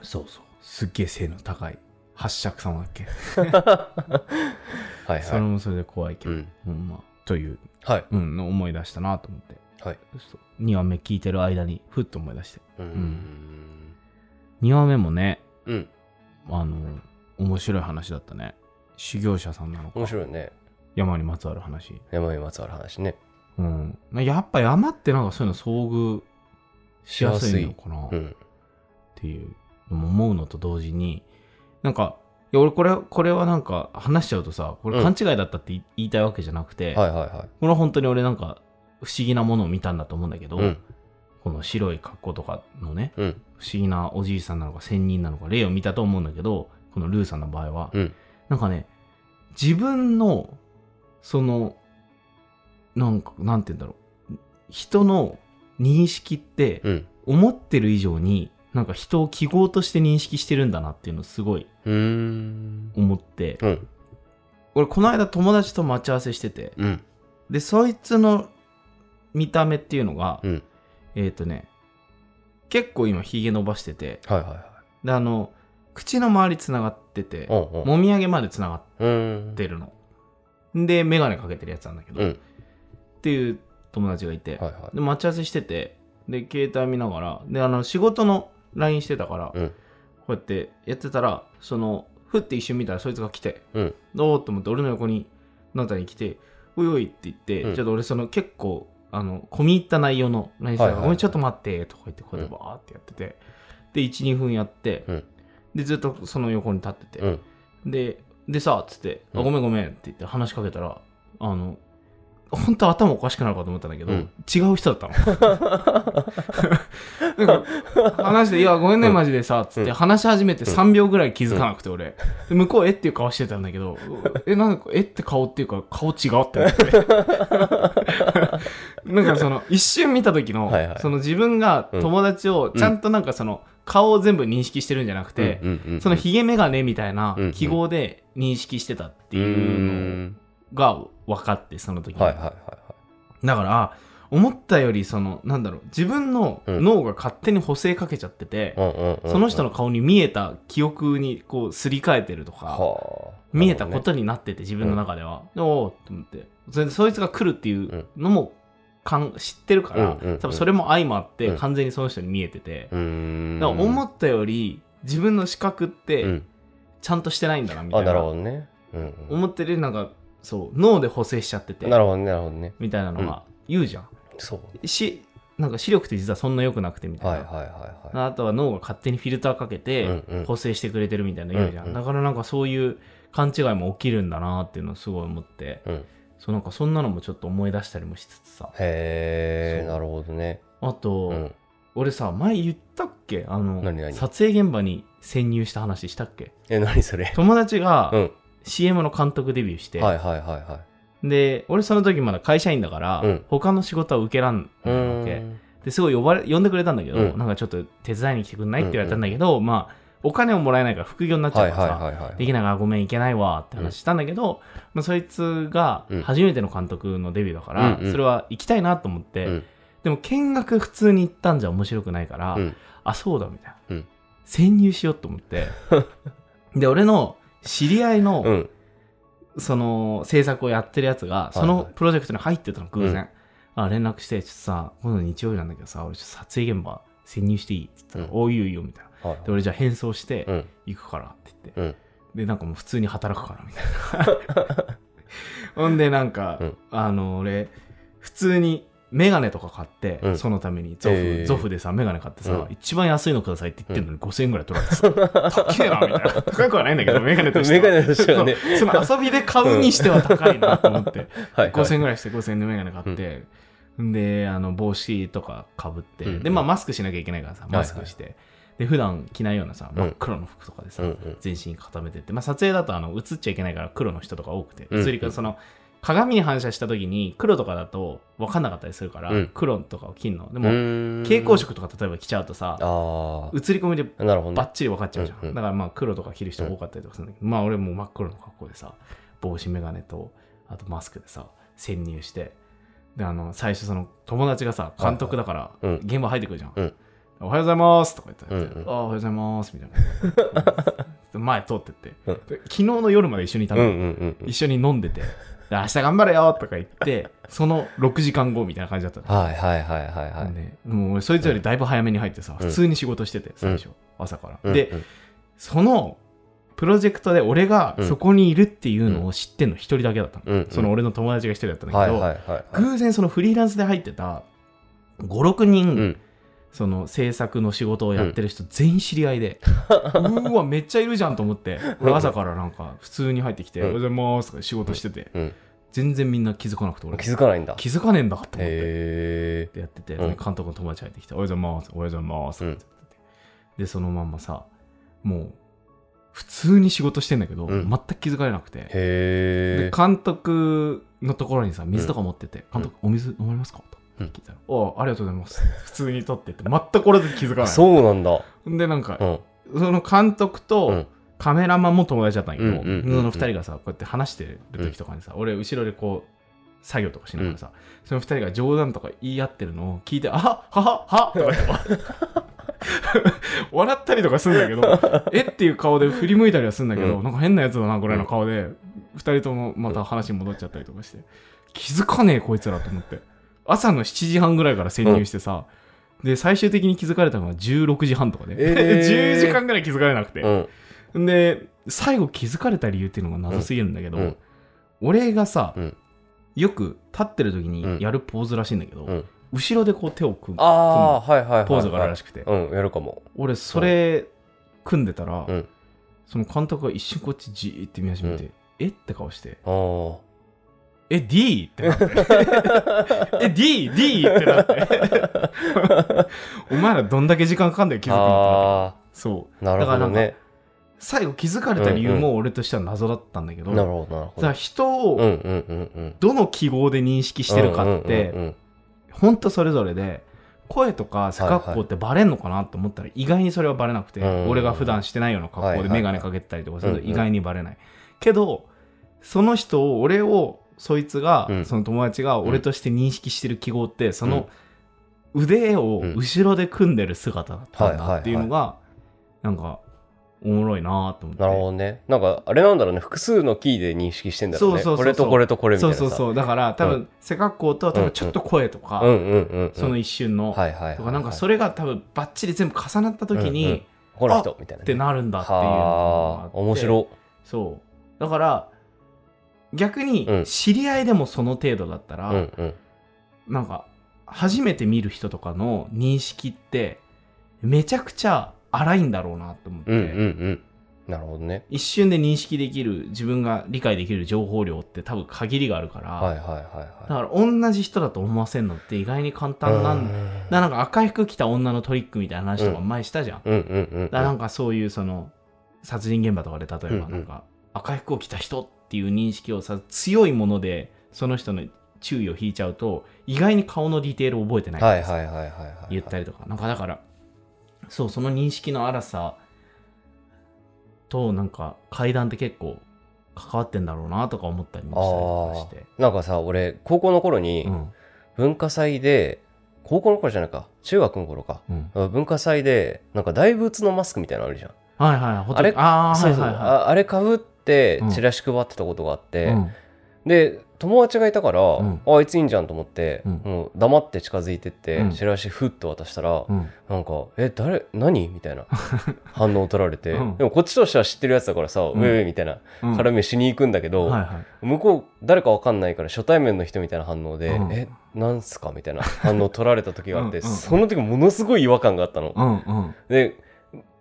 そうそうすっげえ性の高い八尺様だっけ、はいそれはもそれで怖いけい。ど、うん。うんまあ、という、はい。うん、の思い出したなと思ってはい。2話目聞いてる間にふっと思い出してうん。2話目もねうん。あの面白い話だったね修行者さんなのか面白いね。山にまつわる話山にまつわる話ね。うんやっぱ山ってなんかそういうの遭遇しやすいのかな、っうん。ていうのも思うのと同時になんかいや俺これこれはなんか話しちゃうとさこれ勘違いだったって言いたいわけじゃなくて、はいはいはい。これは本当に俺なんか不思議なものを見たんだと思うんだけど、うん。この白い格好とかのねうん。不思議なおじいさんなのか仙人なのか例を見たと思うんだけどこのルーさんの場合は、うんなんかね自分のそのなんかなんて言うんだろう人の認識ってうん。思ってる以上になんか人を記号として認識してるんだなっていうのをすごい。思ってうん。俺この間友達と待ち合わせしててうん。でそいつの見た目っていうのが、うん。えっ、とね結構今ひげ伸ばしててはいはいはい。であの口の周りつながっててうんうん。もみあげまでつながっうん。てるので眼鏡かけてるやつなんだけど、っうん。ていう友達がいて、はいはい。で待ち合わせしててで携帯見ながらであの仕事の LINE してたから、うんこうやってやってたらそのふって一瞬見たらそいつが来てうん。おーっと思って俺の横になたに来ておいおいって言って、うんちょっと俺その結構あの込み入った内容のら、はいはいはい。ごめんちょっと待ってとか言ってこうやってバーってやってて、で12分やって、うん。でずっとその横に立ってて、うん。で、でさ、つって、あうん。ごめんごめんって言って話しかけたら、あの、本当頭おかしくなるかと思ったんだけど、うん。違う人だったの。*laughs* *laughs* なんか話して、いや、ごめんね、うん。マジでさ、つってうん。話し始めて3秒ぐらい気づかなくて、俺。で向こう、えっていう顔してたんだけど、え、なんか、えって顔っていうか、顔違うって思って。*laughs* なんかその、*laughs* 一瞬見た時の、はいはい。その自分が友達を、ちゃんとなんかその、顔を全部認識してるんじゃなくて、うんうんうん、そのヒゲメガネみたいな記号で認識してたっていうのんが分かって、その時。に。はいはいはいはい。だから、思ったより、その、なんだろう、自分のうん。脳が勝手に補正かけちゃってて、その人の顔に見えた記憶にこうすり替えてるとか、はあ。見えたことになってて、自分の中では。おおって思って。それでそいつが来るっていうのもかん知ってるから、うんうんうん。多分それも相まって、うん。完全にその人に見えてて、うーん。だから思ったより、自分の視覚っうてん、ちゃんとしてないんだな、みたあなるいな。ほどね、うんうん。思ってるなんか、そう、脳で補正しちゃってて。な、るほどねなるほどね。みたいなのが言うじゃん。そう。し、なんか視力って実はそんな良くなくてみたいな。はいはいはいはい。あとは脳が勝手にフィルターかけて補正してくれてるみたいなの言うじゃん、うんうん。だからなんかそういう勘違いも起きるんだなっていうのをすごい思って、うんそうなんかそんなのもちょっと思い出したりもしつつさ。へえなるほどね。あと、うん。俺さ前言ったっけ？あの撮影現場に潜入した話したっけ？え何それ？友達がうん。CM の監督デビューして、はいはいはいはで俺その時まだ会社員だから、うん。他の仕事は受けらんいうないわけ。ですごい呼ばれ呼んでくれたんだけど、うん。なんかちょっと手伝いに来てくんないって言われたんだけど、まあお金をもらえないから副業になっちゃはいうからさ。できないからごめんいけないわって話したんだけど、まあ、そいつがうん。初めての監督のデビューだから、それは行きたいなと思って、うん。でも見学普通に行ったんじゃ面白くないから、うん。あそうだみたいな、うん。潜入しようと思って。*laughs* で俺の知り合いの、うん。その制作をやってるやつがそのプロジェクトに入ってたの偶然、あ連絡してちょっとさ今度日曜日なんだけどさ俺ちょっと撮影現場潜入していい？って言ったら、うん。おういいよいいよみたいなはいで俺じゃあ変装してうん。行くからって言って、うん。でなんかもう普通に働くからみたいな。*laughs* ほんでなんか、うん。あの俺普通にメガネとか買って、うん。そのためにゾフ、えーゾフでさメガネ買ってさ、うん。一番安いのくださいって言ってんのに5000円ぐらい取られてさ、高えなみたいな。*laughs* 高くはないんだけどメガネとしては。メガネとしてはね。その遊びで買うにしては高いなと思って、*laughs* はいはい。5000円ぐらいして5000円でメガネ買って、ん、であの帽子とかかぶって、うん。でまあマスクしなきゃいけないからさマスクして、で普段着ないようなさ真っ黒の服とかでさ、うんうん。全身固めてって、まあ、撮影だとあの映っちゃいけないから黒の人とか多くて。うん。映りかその鏡に反射した時に黒とかだと分かんなかったりするから、うん。黒とかを着んの。でうも蛍光色とか例えば着ちゃうとさあ映り込みであ。なるほどね。バッチリ分かっちゃうじゃん、うんうん。だからまあ黒とか着る人多かったりとかするんだけど、まあ俺もう真っ黒の格好でさ帽子眼鏡とあとマスクでさ潜入して。であの最初その友達がさ監督だからうん。現場入ってくるじゃん、うんおはようございますとか言って、うんうん。ああおはようございますみたいな。*laughs* 前通ってって、うん。で昨日の夜まで一緒にいたの、うんうんうんうん。一緒に飲んでて。で明日頑張れよとか言ってその6時間後みたいな感じだったの。はいはいはいはいはい。でもう俺そいつよりだいぶ早めに入ってさ、うん。普通に仕事してて最初、朝から、うんで、うん。そのプロジェクトで俺がうん。そこにいるっていうのを知ってんの一人だけだったの、うんうん。その俺の友達が一人だったんだはいけど、はいはいはい。偶然そのフリーランスで入ってた56人、うん。その制作の仕事をやってる人全員知り合いで、*laughs* うーわめっちゃいるじゃんと思って俺朝からなんか普通に入ってきて「うん。おはようございます」とか仕事してて、うん。全然みんな気づかなくて俺。気づかないんだ。気づかねえんだと思って。やってて、うん。監督の友達入ってきて、おはようございます、おはようございます、うんって。言っててで、そのまんまさ、もう、普通に仕事してんだけど、うん。全く気づかれなくて。で監督のところにさ、水とか持ってて、監督、お水飲まれますか？とうん聞いたら、おありがとうございます。*laughs* 普通に取ってって、全くこれで気づかない。そうなんだ。で、なんかう、ん。その監督うとんカメラマンも友達だったんやけど、その二人がさ、こうやって話してる時とかにさ、俺、後ろでこう、作業とかしながらさ、その二人が冗談とか言い合ってるのを聞いて、あははははとか言って、*laughs* 笑ったりとかするんだけど、*laughs* えっていう顔で振り向いたりはするんだけど、うんなんか変なやつだな、これの顔で、二人ともまた話に戻っちゃったりとかして、気づかねえ、こいつらと思って。朝の7時半ぐらいから潜入してさ、で、最終的に気づかれたのが16時半とかで、えー *laughs* 10時間ぐらい気づかれなくて。うん。で、最後気づかれた理由っていうのが謎すぎるんだけど、うん俺がさ、うんよく立ってる時うんにやるポーズらしいんだけど、うん。後ろでこう手を組むああ、はいはいはいはい。ポーズがあるらしくて、うん、やるかも。俺それ組んでたら、うんその監督が一瞬こっちじーって見始めて、うえ？って顔して、ああ。え、D? ってなって。*laughs* え、D? D? ってなって。*laughs* お前らどんだけ時間かかんだよ、気づくのってなってあそう。あ、なるほどだからなんね。最後気づかれた理由も俺としては謎だったんだけど、なるほど、なるほど。人をうんうんうんうん。どの記号で認識してるかって、うんうんうんほんとそれぞれで、声とか背格好ってバレんのかなと思ったら意外にそれはバレなくて、うん俺が普段してないような格好ではいはいはい眼鏡かけてたりとかするとうんうん意外にバレない。けど、その人を、俺を、そいつが、うんその友達が俺として認識してる記号って、その腕をうん後ろで組んでる姿だったんだっていうのが、なんか、おもろいなと思って。なるほどね。なんか、あれなんだろうね。複数のキーで認識してんだろうね。そうそうそうそうこれとこれとこれみたいなさ。そうそうそう。だから、多う分、背格好と、多分ちょっと声とか。その一瞬の、はいはい。とかなんかそれが多分バッチリ全部重なった時に、うんうんこの人みたいなね。ってなるんだっていうのがあはあ、って面白。そうだから逆うんに知り合いでもその程度だったら、うんうん。なんか初めて見る人とかの認識ってめちゃくちゃ荒いんだろうなと思って、うんうんうん。なるほどね。一瞬で認識できる自分が理解できる情報量って多分限りがあるから、はいはいはいだはい。から同じ人だと思わせるのって意外に簡単なんだ、なんか赤い服着た女のトリックみたいな話とか前したじゃん、うんうんうんうん。だからなんかそういうその殺人現場とかで例えうんうんばなんか赤い服を着た人っていう認識をさ強いものでその人の注意を引いちゃうと意外に顔のディテールを覚えてない。はいはいはいはいはい。言ったりとかなんかだからそうその認識の荒さとなんか階段って結構関わってんだろうなとか思ったりもしたりして。なんかさ俺高校の頃にうん。文化祭で、高校の頃じゃないか中学の頃か。うん、文化祭でなんか大仏のマスクみたいなのあるじゃん。はいはいあれあはいはいはああれかぶってうん。チラシ配ってたことがあって、で友達がいたから、ん。ああいついいんじゃんと思って、うん。もう黙って近づいてって、うん。チラシふっと渡したら、うん。なんか「え誰何?」みたいな *laughs* 反応を取られて、うん。でもこっちとしては知ってるやつだからさ「ん。ウェイウェイ」みたいなうん。絡みしに行くんだけど、向こう誰かわかんないから初対面の人みたいな反応で「うん。えなんすか?」みたいな反応取られた時があってうんうんうん。その時ものすごい違和感があったの。うんうん。で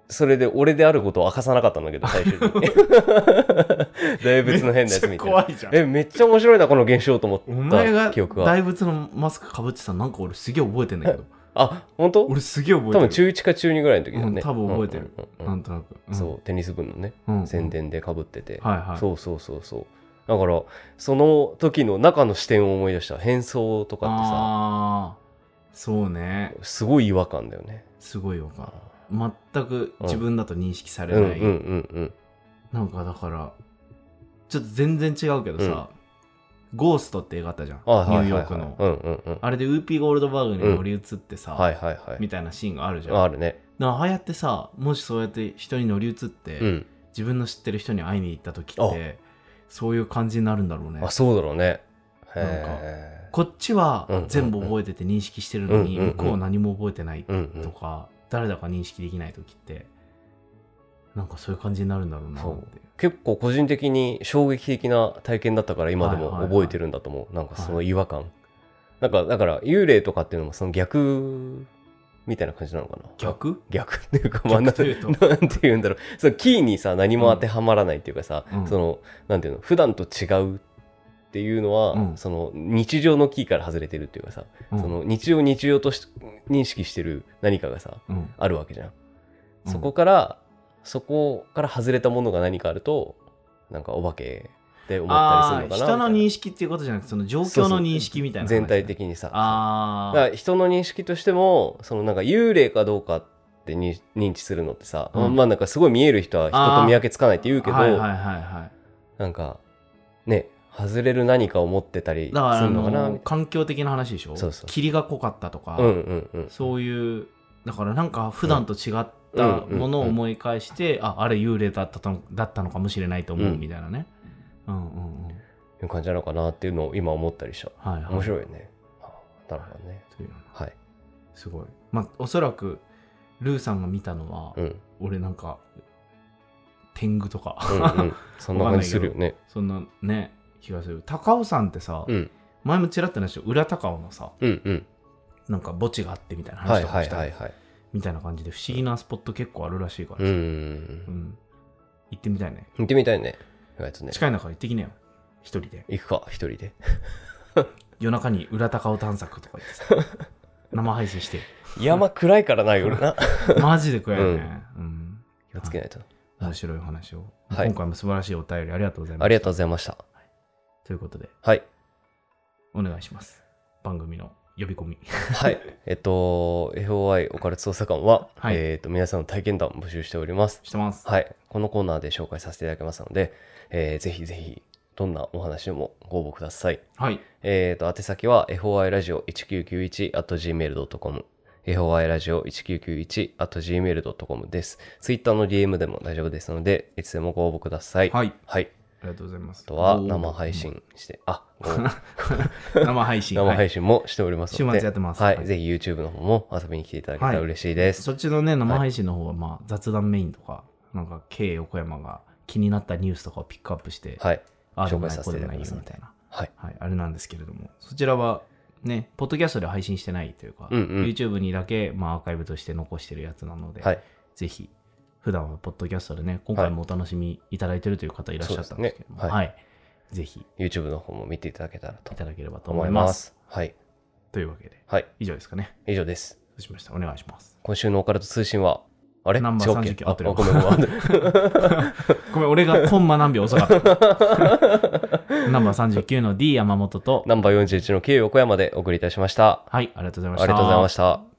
それで俺であることを明かさなかったんだけど *laughs* 最終的に。*laughs* 大仏の変なやつみたいな怖いじゃん。えめっちゃ面白いなこの現象と思った。が記憶が大仏のマスクかぶってたのなんか俺すげえ覚えてんだけど。*laughs* あ本当？俺すげえ覚えてる。多分中1か中2ぐらいの時だよね、うん多分覚えてる。なんとなく、うん。そうテニス部のね、うん宣伝でかぶってて、そうそうそうそう。だからその時の中の視点を思い出した。変装とかってさ。ああそうね。すごい違和感だよね。すごいわかる全く自分だと認識されない、うんうんうんうん。なんかだからちょっと全然違うけどさ、ゴーストって映画あったじゃん、ニューヨークの、うんうんうん。あれでウーピーゴールドバーグに乗り移ってさ、はいはいはい。みたいなシーンがあるじゃん。あるね。ああやってさもしそうやって人に乗り移って、うん。自分の知ってる人に会いに行った時ってそういう感じになるんだろうね。あそうだろうね。なんかへこっちはうんうんうん。全部覚えてて認識してるのにうんうんうん向こうは何も覚えてないとか誰だか認識できない時ってなんかそういう感じになるんだろうなって結構個人的に衝撃的な体験だったから今でもはいはいはい。覚えてるんだと思う、なんかその違和感、なんかだから幽霊とかっていうのもその逆みたいな感じなのかな。逆？逆。*laughs* っていうかまあて言うんだろう。そのキーにさ何も当てはまらないっていうかさ、うん。そのなんていうの？普段と違うっていうのは、うん。その日常のキーから外れてるっていうかさ、うん。その日常を日常とし認識してる何かがさうん。あるわけじゃん、うん。そこからそこから外れたものが何かあるとなんかお化けって思ったりするのかな人の認識っていうことじゃなくてその状況の認識みたいな話全体的にさ。ああだから人の認識としてもそのなんか幽霊かどうかってに認知するのってさ、うん。まあなんかすごい見える人は人と見分けつかないって言うけど、はいはい。なんかね外れる何かを持ってたりするのかな？環境的な話でしょ？そうそう。霧が濃かったとか、なうんうんうん。そういうだからなんか普段と違ったものを思い返して、ああれ幽霊だったのだったのかもしれないと思ううん。みたいなね、うん、うんうん。いう感じなのかなっていうのを今思ったりした。はいはい。面白いよね、あなるほどね。というはい。すごい。まあおそらくルーさんが見たのは、うん。俺なんか天狗とか、うんうん。*laughs* そんな感じするよね。そんなね気がする。高尾山ってさ、うん。前もちらっと話した裏高尾のさうんうん。なんか墓地があってみたいな話とかした、はいはいみたいな感じで不思議なスポット結構あるらしいからさ、うん。うん。行ってみたいね。行ってみたいね。ね。近い中行ってきなよ。一人で。行くか一人で。*laughs* 夜中に裏高尾探索とか言ってさ。生配信して。山暗いからな夜な。*laughs* マジで食えるね、うん。気をつけないと。面白いお話を、はい。今回も素晴らしいお便りありがとうございますありがとうございましたということではいお願いします番組の呼び込み *laughs* はい。えっと、FOI オカルト捜査官は、はいえっと、皆さんの体験談を募集しております。してますはい。このコーナーで紹介させていただきますので、えーぜひぜひ、どんなお話でもご応募ください。はいえっと、宛先は FOI ラジオ 1991.gmail.com。FOI ラジオ 1991.gmail.com です。Twitter の DM でも大丈夫ですので、いつでもご応募ください。はいはい。ありがとうございます。あとは生配信して、あ、ご *laughs* 生配信。生はい。配信もしておりますので、週末やってます。はい。はい。ぜひ YouTube の方も遊びに来ていただけたら嬉しいです。そっちのね生配信の方はまあ雑談メインとかなんか K 横山が気になったニュースとかをピックアップして、はい。あ紹介させていただきます。みたいな。はい。はい、あれなんですけれども、そちらはね、ポッドキャストで配信してないというか、うんうん。YouTube にだけ、まあ、アーカイブとして残してるやつなので、はい。ぜひ、普段はポッドキャストでね、今回もお楽しみいただいてるという方いらっしゃったんですけども、そうですねは、はいぜひ YouTube の方も見ていただけたらといただければと思思いま。すす。はい。というわけで、はい。以上ですかね。以上です。そうしました。お願いします。今週のオカルト通信は、あれ？ナンバー違うっけ39合ってるあごめんごめん。*laughs* ごめん、俺がコンマ何秒遅かった。*laughs* ナンバー39の D 山本と、ナンバー41の K 横山でお送りいたしました。はい、ありがとうございました。ありがとうございました。